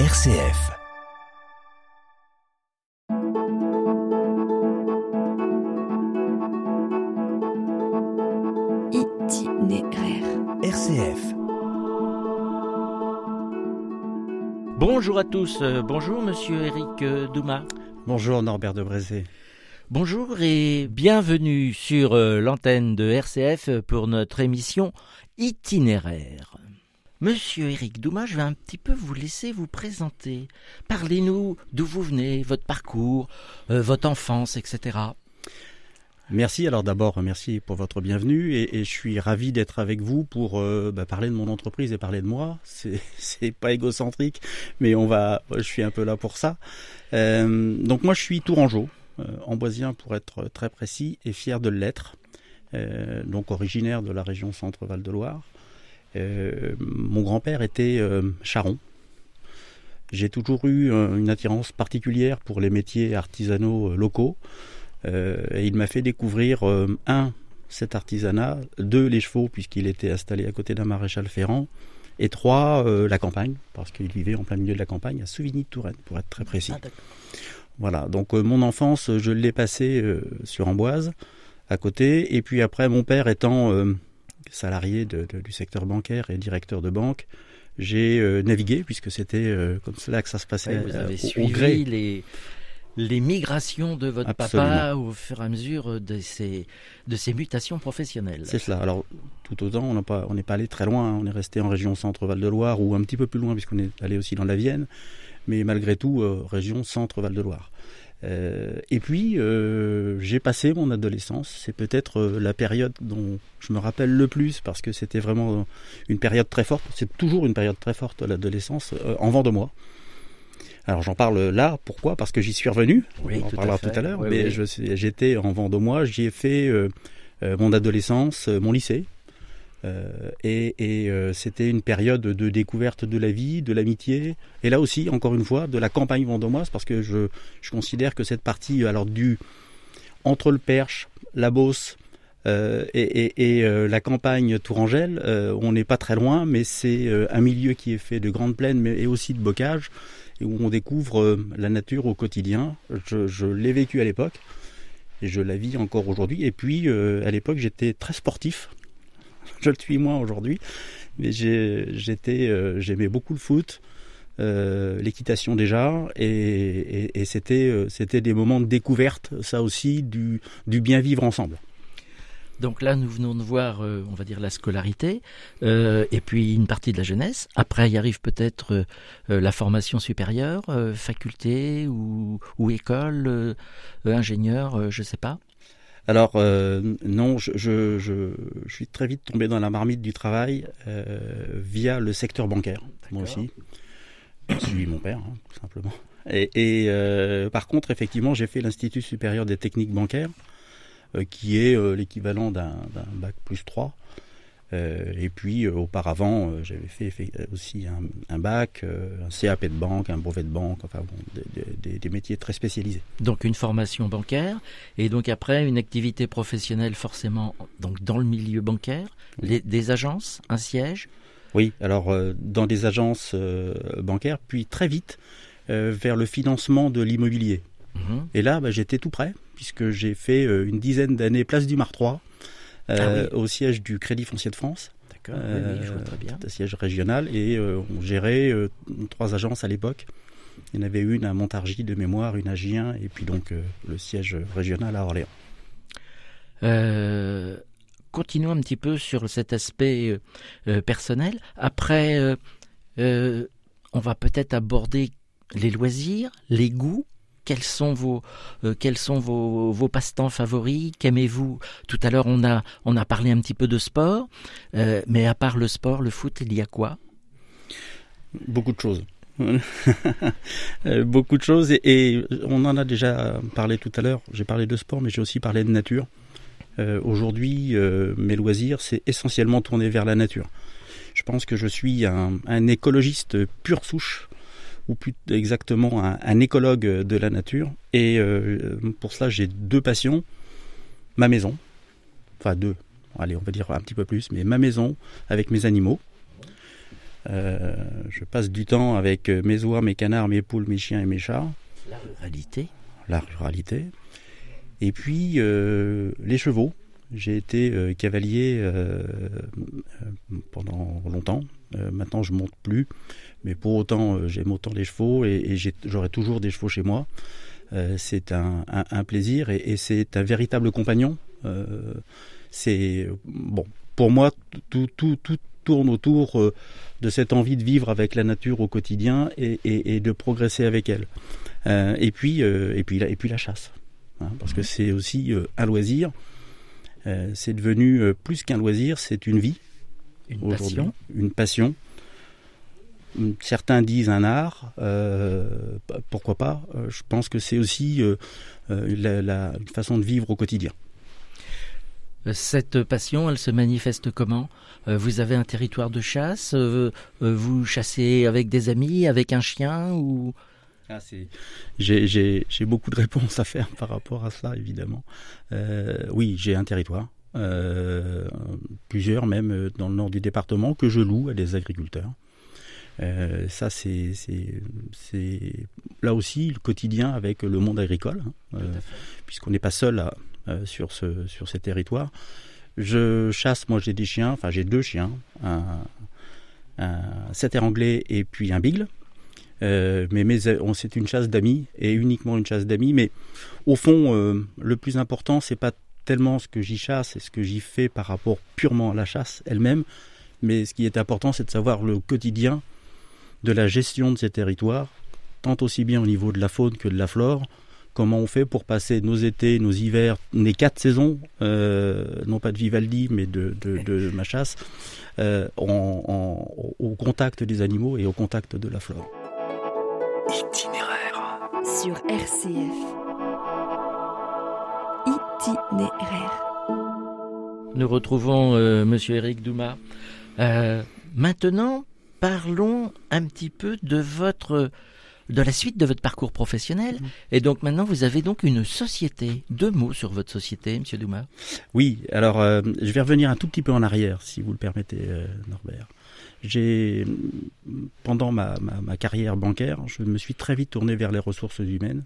RCF. Itinéraire. RCF. Bonjour à tous, euh, bonjour monsieur Eric euh, Douma. Bonjour Norbert de Brézé. Bonjour et bienvenue sur euh, l'antenne de RCF pour notre émission Itinéraire. Monsieur Eric Douma, je vais un petit peu vous laisser vous présenter. Parlez-nous d'où vous venez, votre parcours, euh, votre enfance, etc. Merci. Alors d'abord, merci pour votre bienvenue et, je suis ravi d'être avec vous pour euh, bah, parler de mon entreprise et parler de moi. C'est pas égocentrique, mais on va. Je suis un peu là pour ça. Euh, donc moi, je suis tourangeau, amboisien pour être très précis et fier de l'être. Donc originaire de la région Centre-Val de Loire. Euh, mon grand-père était euh, charron. J'ai toujours eu euh, une attirance particulière pour les métiers artisanaux locaux. Et il m'a fait découvrir, un, cet artisanat, deux, les chevaux, puisqu'il était installé à côté d'un maréchal ferrand, et trois, euh, la campagne, parce qu'il vivait en plein milieu de la campagne, à Souvigny-de-Touraine, pour être très précis. Ah. Voilà, donc euh, mon enfance, je l'ai passée euh, sur Amboise, à côté, et puis après, mon père étant salarié de- de- du secteur bancaire et directeur de banque, j'ai euh, navigué, puisque c'était euh, comme cela que ça se passait vous euh, avez au- au suivi gré. les, les migrations de votre papa au fur et à mesure de ces, de ces mutations professionnelles. C'est cela. Alors, tout autant, on n'a pas, on n'est pas allé très loin. hein. On est resté en région Centre-Val de Loire ou un petit peu plus loin puisqu'on est allé aussi dans la Vienne. Mais malgré tout, euh, région Centre-Val de Loire. Euh, et puis, euh, j'ai passé mon adolescence. C'est peut-être euh, la période dont je me rappelle le plus parce que c'était vraiment une période très forte. C'est toujours une période très forte, l'adolescence, en vent de moi. Alors j'en parle là, pourquoi? Parce que j'y suis revenu, Oui, on en parlera tout à l'heure, Oui, mais oui. j'étais en Vendômois, j'y ai fait mon adolescence, mon lycée, et, et, euh, c'était une période de découverte de la vie, de l'amitié, et là aussi, encore une fois, de la campagne vendômoise, parce que je, considère que cette partie, alors du entre le Perche, la Beauce, euh, et, euh, la campagne tourangelle, euh, on n'est pas très loin, mais c'est euh, un milieu qui est fait de grandes plaines, mais et aussi de bocage, et où on découvre euh, la nature au quotidien. Je, je l'ai vécu à l'époque, et je la vis encore aujourd'hui. Et puis, euh, à l'époque, j'étais très sportif. Je le suis moins aujourd'hui, mais j'étais, euh, j'aimais beaucoup le foot. euh, l'équitation déjà et, euh, c'était des moments de découverte ça aussi du, bien vivre ensemble Donc là, nous venons de voir, on va dire, la scolarité, et puis une partie de la jeunesse. Après, il arrive peut-être la formation supérieure, faculté ou, ou école, ingénieur, je sais pas. Alors euh, non, je, je, je, je suis très vite tombé dans la marmite du travail euh, via le secteur bancaire, moi aussi. Je suis mon père, hein, tout simplement. Et, et, euh, par contre, effectivement, j'ai fait l'Institut supérieur des techniques bancaires, euh, qui est l'équivalent d'un d'un bac plus 3. Euh, et puis, euh, auparavant, euh, j'avais fait, fait aussi un, un bac, un CAP de banque, un brevet de banque, enfin bon, des- des- des- des métiers très spécialisés. Donc une formation bancaire, et donc après une activité professionnelle forcément donc dans le milieu bancaire, les- des agences, un siège? Oui, alors euh, dans des agences euh, bancaires, puis très vite euh, vers le financement de l'immobilier. Mhm. Et là, bah, j'étais tout prêt, puisque j'ai fait une dizaine d'années place du 3, euh, au siège du Crédit Foncier de France, D'accord, oui, oui, je vois Euh, très bien. un siège régional, et euh, on gérait trois agences à l'époque. Il y en avait une à Montargis de mémoire, une à Gien, et puis donc le siège régional à Orléans. Euh, continuons un petit peu sur cet aspect euh, personnel. Après, euh, on va peut-être aborder les loisirs, les goûts. Quels sont vos euh, quels sont vos, vos passe-temps favoris? Qu'aimez-vous? Tout à l'heure, on a on a parlé un petit peu de sport, euh, mais à part le sport, le foot, il y a quoi? Beaucoup de choses. Euh, Beaucoup de choses et, on en a déjà parlé tout à l'heure. J'ai parlé de sport, mais j'ai aussi parlé de nature. Aujourd'hui, mes loisirs, c'est essentiellement tourné vers la nature. Je pense que je suis un, un écologiste pure souche, ou plus exactement un, un écologue de la nature. Et euh, pour cela, j'ai deux passions. Ma maison, enfin deux, allez, on va dire un petit peu plus, mais ma maison avec mes animaux. je passe du temps avec mes oies, mes canards, mes poules, mes chiens et mes chats. La ruralité. La ruralité. Et puis les chevaux. J'ai été cavalier pendant longtemps. Maintenant, je monte plus, mais pour autant, j'aime autant les chevaux et, et j'aurai toujours des chevaux chez moi. Euh, c'est un, plaisir et, c'est un véritable compagnon. Euh, c'est bon pour moi tout, tout, tout tourne autour euh, de cette envie de vivre avec la nature au quotidien et, de progresser avec elle. et puis et puis la, et puis la chasse, hein, parce que c'est aussi un loisir. c'est devenu plus qu'un loisir, c'est une vie. Une passion. Une passion. Certains disent un art, euh, pourquoi pas euh, Je pense que c'est aussi euh, la, une façon de vivre au quotidien. Cette passion, elle se manifeste comment? Vous avez un territoire de chasse Vous chassez avec des amis, avec un chien ou? Ah, j'ai beaucoup de réponses à faire par rapport à ça, évidemment. oui, j'ai un territoire, plusieurs même dans le nord du département, que je loue à des agriculteurs. Euh, ça, c'est là aussi le quotidien avec le monde agricole, hein, euh, puisqu'on n'est pas seul euh, sur, ce, sur ces territoires. Je chasse, moi j'ai des chiens, enfin j'ai deux chiens, un, un setter anglais et puis un bigle. mais, mais c'est une chasse d'amis et uniquement une chasse d'amis. Mais au fond, le plus important, c'est pas tellement ce que j'y chasse et ce que j'y fais par rapport purement à la chasse elle-même, mais ce qui est important, c'est de savoir le quotidien de la gestion de ces territoires, tant aussi bien au niveau de la faune que de la flore. Comment on fait pour passer nos étés, nos hivers, les quatre saisons, euh, non pas de Vivaldi, mais de, de, ma chasse, euh, au contact des animaux et au contact de la flore. Itinéraire. Sur RCF. Itinéraire. Nous retrouvons euh, Monsieur Eric Douma. maintenant, parlons un petit peu de votre de la suite de votre parcours professionnel. Mm. Et donc maintenant, vous avez donc une société. Deux mots sur votre société, Monsieur Douma. Oui, alors euh, je vais revenir un tout petit peu en arrière, si vous le permettez, euh, Norbert. J'ai, pendant ma, ma, carrière bancaire, je me suis très vite tourné vers les ressources humaines.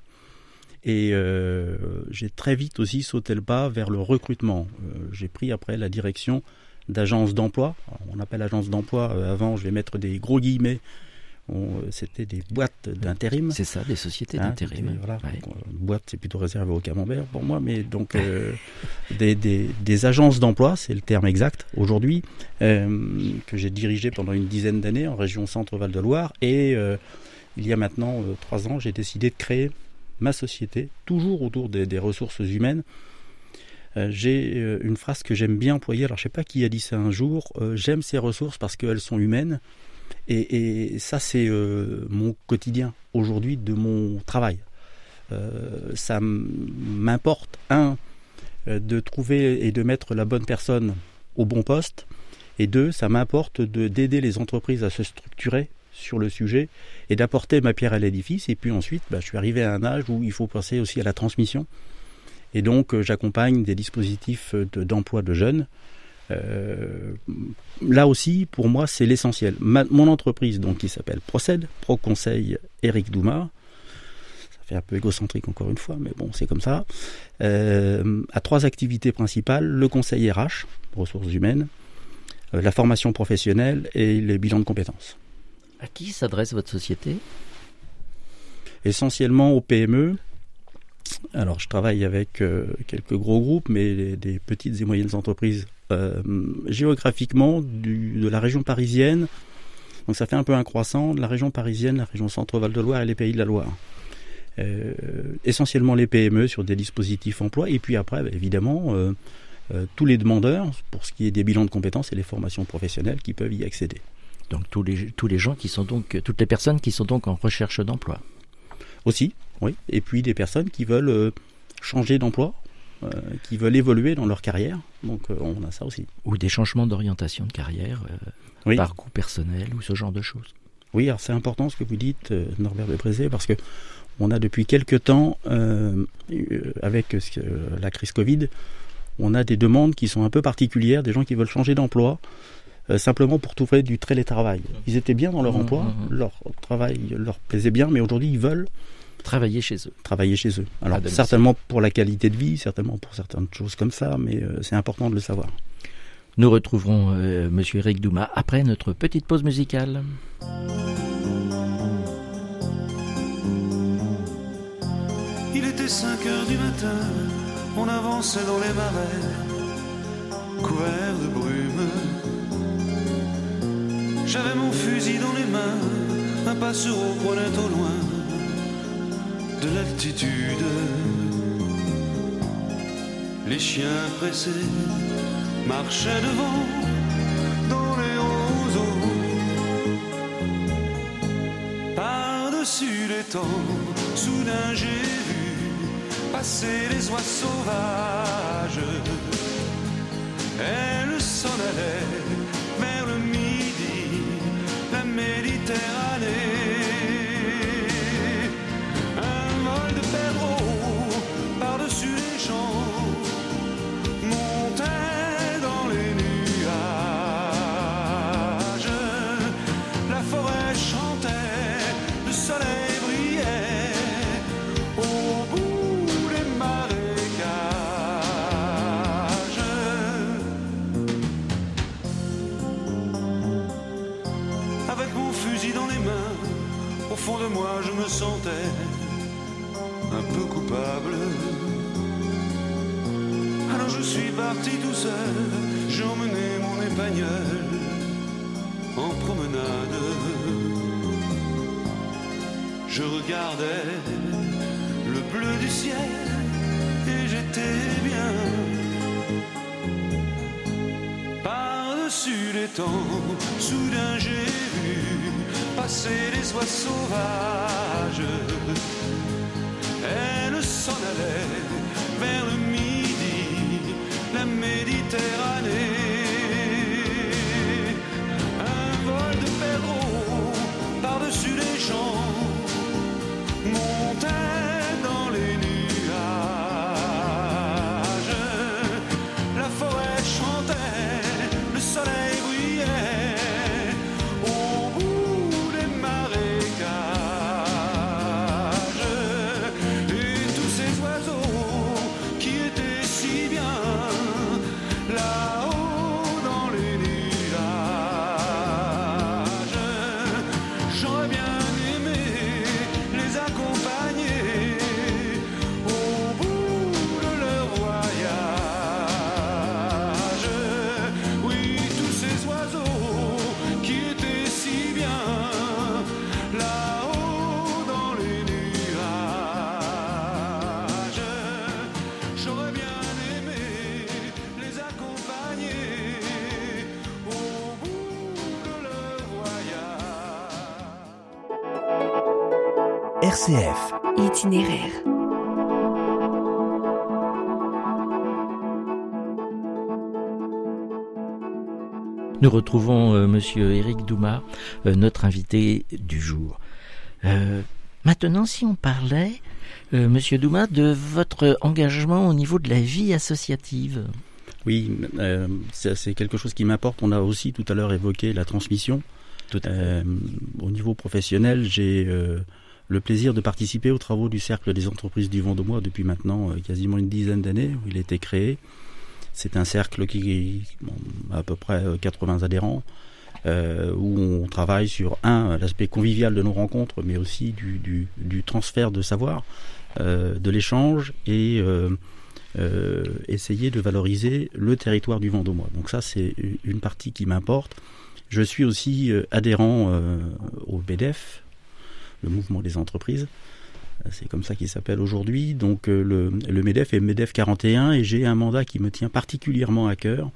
Et euh, j'ai très vite aussi sauté le pas vers le recrutement. j'ai pris après la direction d'agences d'emploi. On appelle agence d'emploi, euh, avant je vais mettre des gros guillemets, euh, c'était des boîtes d'intérim. C'est ça, des sociétés hein, d'intérim. Voilà, euh, boîte, c'est plutôt réservé au camembert pour moi, mais donc des, des, agences d'emploi, c'est le terme exact aujourd'hui, que j'ai dirigé pendant une dizaine d'années en région Centre-Val de Loire. Et il y a maintenant trois ans, j'ai décidé de créer ma société, toujours autour des ressources humaines, euh, j'ai euh, une phrase que j'aime bien employer. Alors, je sais pas qui a dit ça un jour. Euh, j'aime ces ressources parce qu'elles sont humaines. Et, ça, c'est mon quotidien aujourd'hui de mon travail. ça m'importe, un, de trouver et de mettre la bonne personne au bon poste. Et deux, ça m'importe d'aider les entreprises à se structurer sur le sujet et d'apporter ma pierre à l'édifice. Et puis ensuite, bah, je suis arrivé à un âge où il faut penser aussi à la transmission. Et donc, euh, j'accompagne des dispositifs d'emploi de, jeunes. Euh, là aussi, pour moi, c'est l'essentiel. Mon entreprise, donc, qui s'appelle Procède, Pro Conseil Eric Douma, ça fait un peu égocentrique encore une fois, mais bon, c'est comme ça, euh, a trois activités principales le conseil RH, ressources humaines, la formation professionnelle et les bilans de compétences. À qui s'adresse votre société? Essentiellement aux PME, alors, je travaille avec euh, quelques gros groupes, mais des petites et moyennes entreprises euh, géographiquement de la région parisienne. Donc, ça fait un peu un croissant de la région parisienne, la région Centre-Val de Loire et les Pays de la Loire. Euh, essentiellement les PME sur des dispositifs emploi, et puis après, bah, évidemment, tous les demandeurs pour ce qui est des bilans de compétences et les formations professionnelles qui peuvent y accéder. Donc tous les, tous les gens qui sont donc, toutes les personnes qui sont donc en recherche d'emploi. Aussi, oui. Et puis des personnes qui veulent euh, changer d'emploi, euh, qui veulent évoluer dans leur carrière. Donc euh, on a ça aussi. Ou des changements d'orientation de carrière, par goût personnel ou ce genre de choses. Oui, alors c'est important ce que vous dites, Norbert de parce que on a depuis quelques temps, avec la crise Covid, on a des demandes qui sont un peu particulières, des gens qui veulent changer d'emploi. Euh, simplement pour trouver du télétravail. Ils étaient bien dans leur Mmh, emploi, mmh, mmh. leur travail leur plaisait bien, mais aujourd'hui ils veulent Travailler chez eux. travailler chez eux. Alors certainement pour la qualité de vie, certainement pour certaines choses comme ça, mais euh, c'est important de le savoir. Nous retrouverons euh, Monsieur Eric Douma après notre petite pause musicale. Il était 5 heures du matin, on avançait dans les marais, couverts de brume. J'avais mon fusil dans les mains, un passereau prenait au loin de l'altitude. Les chiens pressés marchaient devant dans les roseaux. Par-dessus les temps, soudain j'ai vu passer les oies sauvages. Elles s'en allaient passer RCF. Itinéraire. Nous retrouvons euh, Monsieur Eric Douma, euh, notre invité du jour. Euh, maintenant, si on parlait, euh, Monsieur Douma, de votre engagement au niveau de la vie associative. Oui, euh, c'est quelque chose qui m'importe. On a aussi tout à l'heure évoqué la transmission. Tout à fait. Euh, au niveau professionnel, j'ai euh, le plaisir de participer aux travaux du Cercle des entreprises du Vendômois depuis maintenant euh, quasiment une dizaine d'années où il a été créé. C'est un cercle qui a à peu près euh, 80 adhérents, euh, où on travaille sur un l'aspect convivial de nos rencontres, mais aussi du, transfert de savoir, euh, de l'échange et euh, euh, essayer de valoriser le territoire du Vendômois. Donc ça, c'est une partie qui m'importe. Je suis aussi euh, adhérent euh, au BDF, le mouvement des entreprises. Euh, C'est comme ça qu'il s'appelle aujourd'hui. Donc euh, le, le MEDEF est MEDEF 41 et j'ai un mandat qui me tient particulièrement à cœur,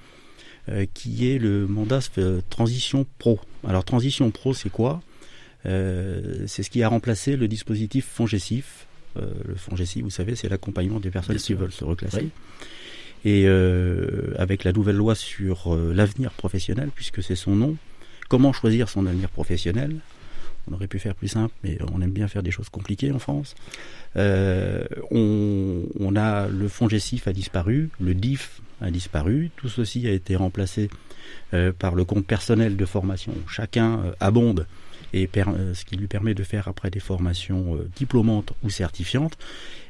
euh, qui est le mandat euh, Transition Pro. Alors Transition Pro, c'est quoi? Euh, C'est ce qui a remplacé le dispositif FONGESIF. Euh, le FONGESIF, vous savez, c'est l'accompagnement des personnes qui veulent se reclasser. Oui. Et avec la nouvelle loi sur l'avenir professionnel, puisque c'est son nom, comment choisir son avenir professionnel? On aurait pu faire plus simple, mais on aime bien faire des choses compliquées en France. Euh, on, a le fonds GESIF a disparu, le DIF a disparu. Tout ceci a été remplacé euh, par le compte personnel de formation. Chacun euh, abonde et ce qui lui permet de faire après des formations diplômantes ou certifiantes.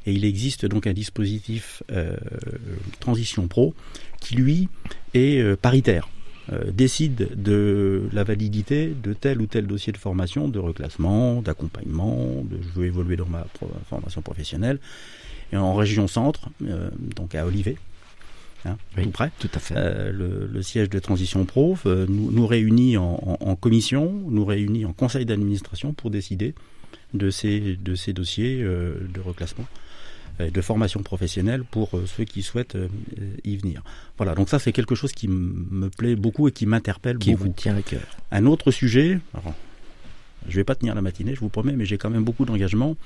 Et il existe donc un dispositif Transition Pro qui lui est paritaire. Décide de la validité de tel ou tel dossier de formation, de reclassement, d'accompagnement, de je veux évoluer dans ma formation professionnelle. Et en région centre, donc à Olivet, Hein, tout près. Tout à fait. Euh, le, le, siège de Transition Pro euh, nous, nous, réunit en, en, en, commission, nous réunit en conseil d'administration pour décider de ces, de ces dossiers euh, de reclassement de formation professionnelle pour euh, ceux qui souhaitent euh, y venir. Voilà, donc ça c'est quelque chose qui me plaît beaucoup et qui m'interpelle beaucoup. Qui vous tient à cœur. Un autre sujet, alors, je vais pas tenir la matinée, je vous promets, mais j'ai quand même beaucoup d'engagement.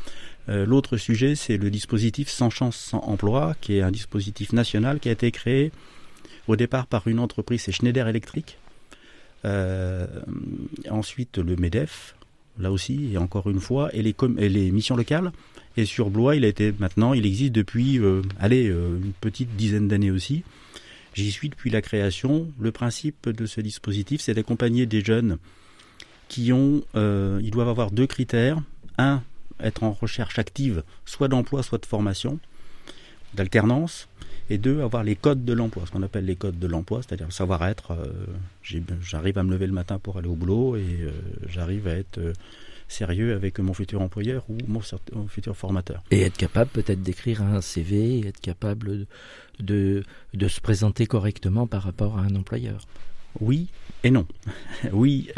Euh, L'autre sujet, c'est le dispositif Sans chance, sans emploi, qui est un dispositif national qui a été créé au départ par une entreprise, c'est Schneider Electric. Euh, ensuite, le MEDEF, là aussi, et encore une fois, et les, missions locales. Et sur Blois, il a été maintenant, il existe depuis, euh, euh, une petite dizaine d'années aussi. J'y suis depuis la création. Le principe de ce dispositif, c'est d'accompagner des jeunes qui ont, euh, ils doivent avoir deux critères. Un, être en recherche active, soit d'emploi, soit de formation, d'alternance. Et deux, avoir les codes de l'emploi, ce qu'on appelle les codes de l'emploi, c'est-à-dire le savoir-être. Euh, j'arrive à me lever le matin pour aller au boulot et euh, j'arrive à être euh, sérieux avec mon futur employeur ou mon, mon futur formateur. Et être capable peut-être d'écrire un CV, être capable de, de se présenter correctement par rapport à un employeur. Oui et non. oui,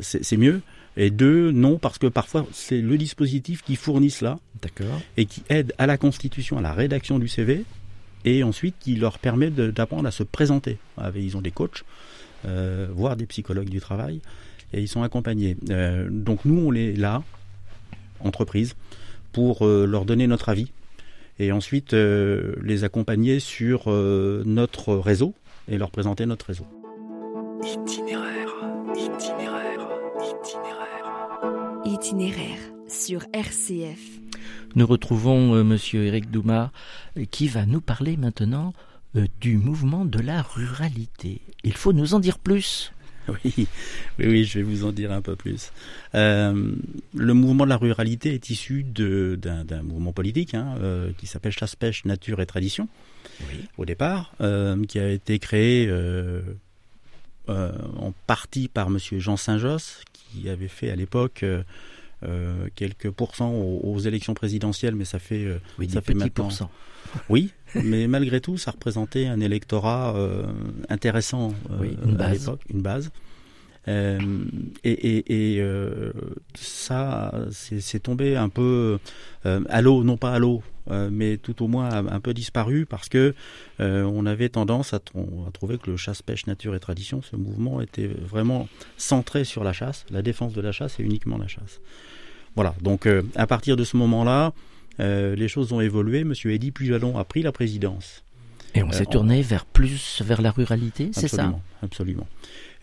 c'est mieux. Et deux, non, parce que parfois c'est le dispositif qui fournit cela. D'accord. Et qui aide à la constitution, à la rédaction du CV, et ensuite qui leur permet d'apprendre à se présenter. Ils ont des coachs, euh, voire des psychologues du travail, et ils sont accompagnés. Euh, donc nous, on est là, entreprise, pour euh, leur donner notre avis, et ensuite euh, les accompagner sur euh, notre réseau, et leur présenter notre réseau. Itinéraire, itinéraire. Sur RCF. Nous retrouvons euh, Monsieur Eric Douma qui va nous parler maintenant euh, du mouvement de la ruralité. Il faut nous en dire plus. Oui, oui, oui, je vais vous en dire un peu plus. Euh, le mouvement de la ruralité est issu d'un mouvement politique hein, euh, qui s'appelle Chasse, Pêche, Nature et Tradition, oui. au départ, euh, qui a été créé euh, en partie par Monsieur Jean Saint-Josse, qui avait fait à l'époque euh, quelques pourcents aux, aux, élections présidentielles, mais ça fait, euh, oui, ça fait maintenant. Pourcents. Oui, mais malgré tout, ça représentait un électorat euh, intéressant oui, une à l'époque, une base. Euh, et, euh, ça, c'est tombé un peu euh, à l'eau, non pas à l'eau, mais tout au moins un peu disparu parce que on avait tendance à, à, trouver que le chasse-pêche nature et tradition, ce mouvement était vraiment centré sur la chasse, la défense de la chasse et uniquement la chasse. Voilà, donc à partir de ce moment-là, les choses ont évolué. Monsieur Eddy Pujalon a pris la présidence. Et on s'est tourné vers plus vers la ruralité, c'est ça Absolument.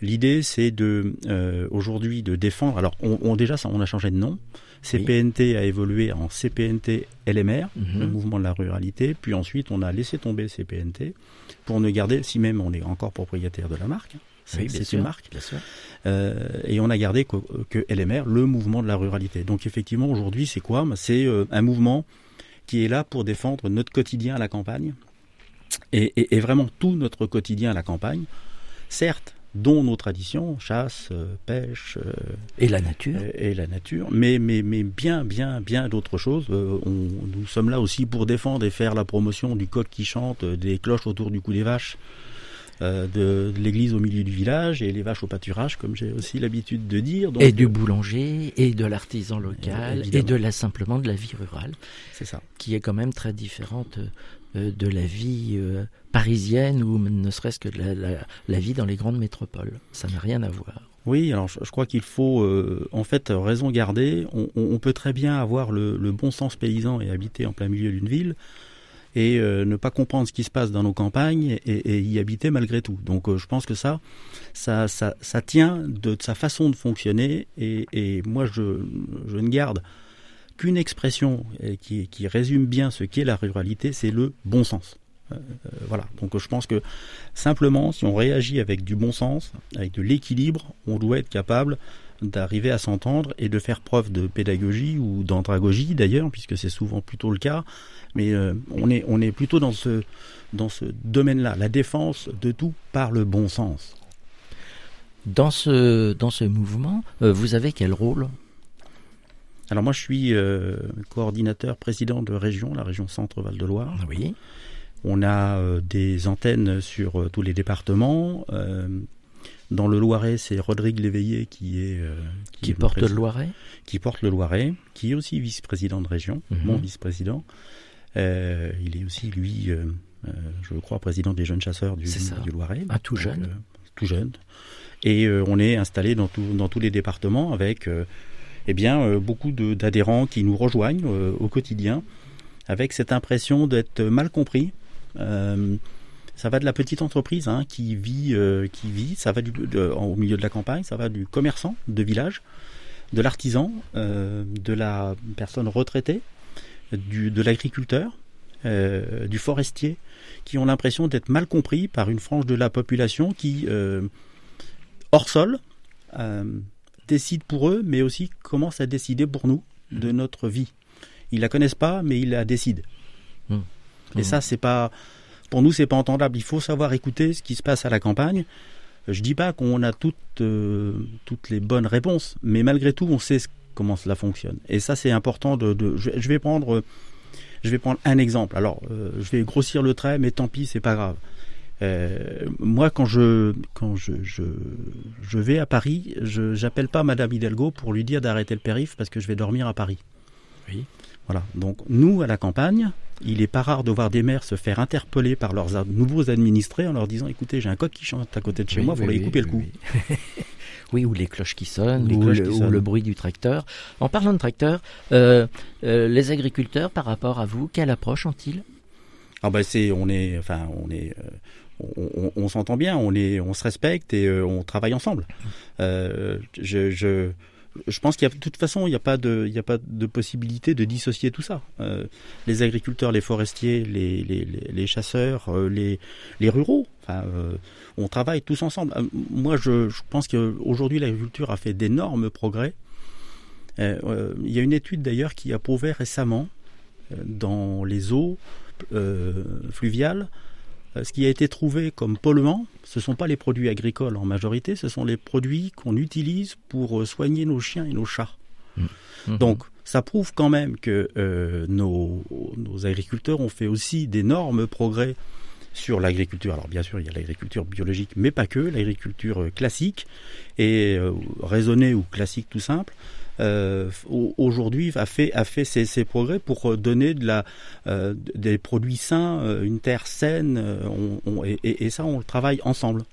L'idée, c'est de euh, aujourd'hui de défendre. Alors, on, on, déjà, ça, on a changé de nom. CPNT oui. a évolué en CPNT LMR, mm -hmm. le mouvement de la ruralité. Puis ensuite, on a laissé tomber CPNT pour ne garder, si même on est encore propriétaire de la marque. C'est oui, une marque. Bien sûr. Euh, et on a gardé que, que, LMR, le mouvement de la ruralité. Donc effectivement, aujourd'hui, c'est quoi? C'est euh, un mouvement qui est là pour défendre notre quotidien à la campagne et, et, et vraiment tout notre quotidien à la campagne. Certes, dont nos traditions, chasse, euh, pêche euh, et la nature, et, et, la nature, mais mais mais bien bien bien d'autres choses. Euh, on, nous sommes là aussi pour défendre et faire la promotion du coq qui chante, des cloches autour du cou des vaches. Euh, de, de l'église au milieu du village et les vaches au pâturage, comme j'ai aussi l'habitude de dire. Donc, et du boulanger, et de l'artisan local, et, et de la simplement de la vie rurale. C'est ça. Qui est quand même très différente euh, de la vie euh, parisienne ou ne serait-ce que de la, vie dans les grandes métropoles. Ça n'a rien à voir. Oui, alors je, crois qu'il faut euh, en fait raison garder. On, peut très bien avoir le, bon sens paysan et habiter en plein milieu d'une ville et ne pas comprendre ce qui se passe dans nos campagnes et, y habiter malgré tout. Donc je pense que ça, ça, ça, tient de, sa façon de fonctionner et, moi je ne garde qu'une expression qui, qui résume bien ce qu'est la ruralité, c'est le bon sens. Euh, voilà. Donc je pense que simplement, si on réagit avec du bon sens, avec de l'équilibre, on doit être capable d'arriver à s'entendre et de faire preuve de pédagogie ou d'andragogie d'ailleurs, puisque c'est souvent plutôt le cas. Mais euh, on, est, on est plutôt dans ce, dans ce domaine-là, la défense de tout par le bon sens. Dans ce, dans ce mouvement, euh, vous avez quel rôle? Alors moi je suis coordinateur président de région, la région Centre-Val de Loire. Oui. On a euh, des antennes sur euh, tous les départements. Euh, dans le Loiret, c'est Rodrigue Léveillé qui est qui, porte le Loiret, qui porte le Loiret, qui est aussi vice-président de région, mhm. mon vice-président. il est aussi lui, je crois, président des jeunes chasseurs du, du Loiret. Ah, tout jeune. tout jeune. Et on est installé dans, dans tous les départements avec eh bien, beaucoup d'adhérents qui nous rejoignent au quotidien avec cette impression d'être mal compris euh, ça va de la petite entreprise hein, qui vit, euh, qui vit. Ça va au milieu de la campagne. Ça va du commerçant de village, de l'artisan, euh, de la personne retraitée, de l'agriculteur, du forestier, qui ont l'impression d'être mal compris par une frange de la population qui, hors sol, décide pour eux, mais aussi commence à décider pour nous de mmh. notre vie. Ils la connaissent pas, mais ils la décident. Mmh. Et ça, c'est pas, pour nous, c'est pas entendable. Il faut savoir écouter ce qui se passe à la campagne. Je dis pas qu'on a toutes, euh, toutes les bonnes réponses, mais malgré tout, on sait comment cela fonctionne. Et ça, c'est important de, je, vais prendre, je vais prendre un exemple. Alors, euh, je vais grossir le trait, mais tant pis, c'est pas grave. Euh, moi, quand je quand je, je, je vais à Paris, je j'appelle pas Madame Hidalgo pour lui dire d'arrêter le périph parce que je vais dormir à Paris. Oui. Voilà. Donc nous, à la campagne, il n'est pas rare de voir des maires se faire interpeller par leurs nouveaux administrés en leur disant écoutez, j'ai un coq qui chante à côté de chez moi, il faut lui couper le cou. Oui. ou les cloches qui sonnent, ou, le, bruit du tracteur. En parlant de tracteur, euh, euh, les agriculteurs, par rapport à vous, quelle approche ont-ils? Ah ben c'est, on est, enfin, on est. Euh, on, s'entend bien, on on se respecte et on travaille ensemble. je, je pense qu'il y a de toute façon, il n'y a pas de, a pas de possibilité de dissocier tout ça. Euh, les agriculteurs, les forestiers, les, les, les chasseurs, euh, les, les ruraux, enfin, euh, on travaille tous ensemble. moi, je, je pense qu'aujourd'hui, l'agriculture a fait d'énormes progrès. il y a une étude d'ailleurs qui a prouvé récemment dans les eaux fluviales euh, ce qui a été trouvé comme polluant, ce ne sont pas les produits agricoles en majorité, ce sont les produits qu'on utilise pour euh, soigner nos chiens et nos chats. Mmh. Mmh. Donc, ça prouve quand même que euh, nos, agriculteurs ont fait aussi d'énormes progrès sur l'agriculture. Alors bien sûr, il y a l'agriculture biologique, mais pas que, l'agriculture classique et raisonnée ou classique tout simple. Euh, aujourd'hui a fait a fait ses, progrès pour euh, donner de la euh, des produits sains, une terre saine, et, ça on le travaille ensemble.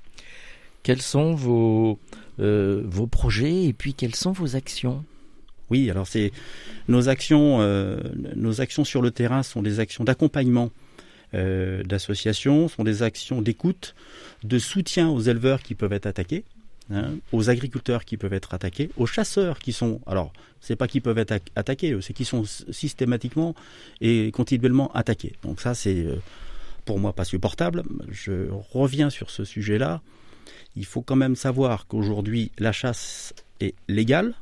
Quels sont vos vos projets et puis quelles sont vos actions? Oui, alors c'est nos actions nos actions sur le terrain sont des actions d'accompagnement d'associations, sont des actions d'écoute, de soutien aux éleveurs qui peuvent être attaqués. Hein, aux agriculteurs qui peuvent être attaqués, aux chasseurs qui sont, alors c'est pas qui peuvent être attaqués, c'est qui sont systématiquement et continuellement attaqués. Donc ça c'est euh, pour moi pas supportable. Je reviens sur ce sujet-là. Il faut quand même savoir qu'aujourd'hui la chasse est légale.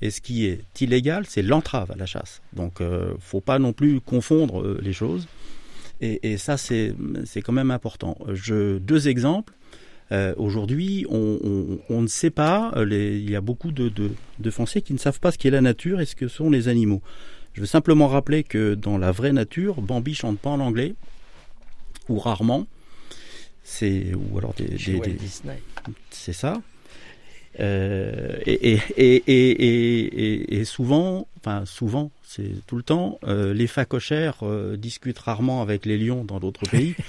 Et ce qui est illégal, c'est l'entrave à la chasse. Donc, euh, faut pas non plus confondre euh, les choses. Et, et ça, c'est quand même important. Je, deux exemples. Euh, aujourd'hui, on, ne sait pas, euh, il y a beaucoup de, Français qui ne savent pas ce qu'est la nature et ce que sont les animaux. Je veux simplement rappeler que dans la vraie nature, Bambi chante pas en anglais, ou rarement. C'est ou alors des, c'est ça. Euh, et, et, souvent, enfin souvent, c'est tout le temps, les facochères discutent rarement avec les lions dans d'autres pays.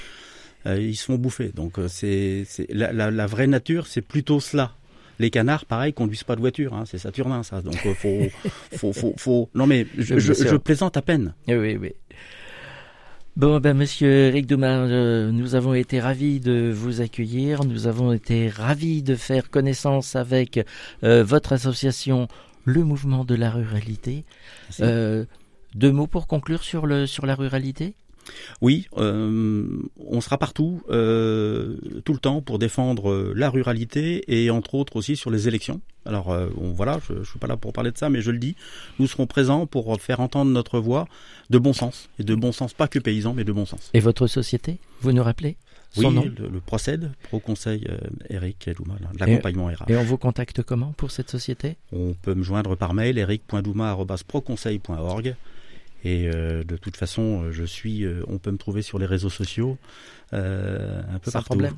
Euh, ils se font bouffer. Donc euh, c'est la, vraie nature, c'est plutôt cela. Les canards, pareil, conduisent pas de voiture, hein, c'est Saturnin ça. Donc euh, faut, faut, faut, faut, Non mais je, plaisante à peine. Oui, oui. Bon, ben, monsieur Eric Dumas, euh, nous avons été ravis de vous accueillir. Nous avons été ravis de faire connaissance avec euh, votre association, le mouvement de la ruralité. Deux mots pour conclure sur, le, sur la ruralité? Oui, euh, on sera partout, euh, tout le temps, pour défendre euh, la ruralité et entre autres aussi sur les élections. Alors on, voilà, je, ne suis pas là pour parler de ça, mais je le dis, nous serons présents pour faire entendre notre voix de bon sens et de bon sens, pas que paysan, mais de bon sens. Et votre société, vous nous rappelez oui, le, procède, Pro Conseil Eric Douma, l'accompagnement RH. Et on vous contacte comment pour cette société? On peut me joindre par mail eric.douma.proconseil.org et euh, de toute façon, euh, je suis, euh, on peut me trouver sur les réseaux sociaux, un peu Sans partout. problème.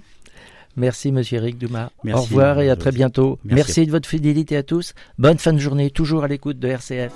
Merci, monsieur Eric Dumas. Au revoir et à très bientôt. Merci. Merci de votre fidélité à tous. Bonne fin de journée, toujours à l'écoute de RCF.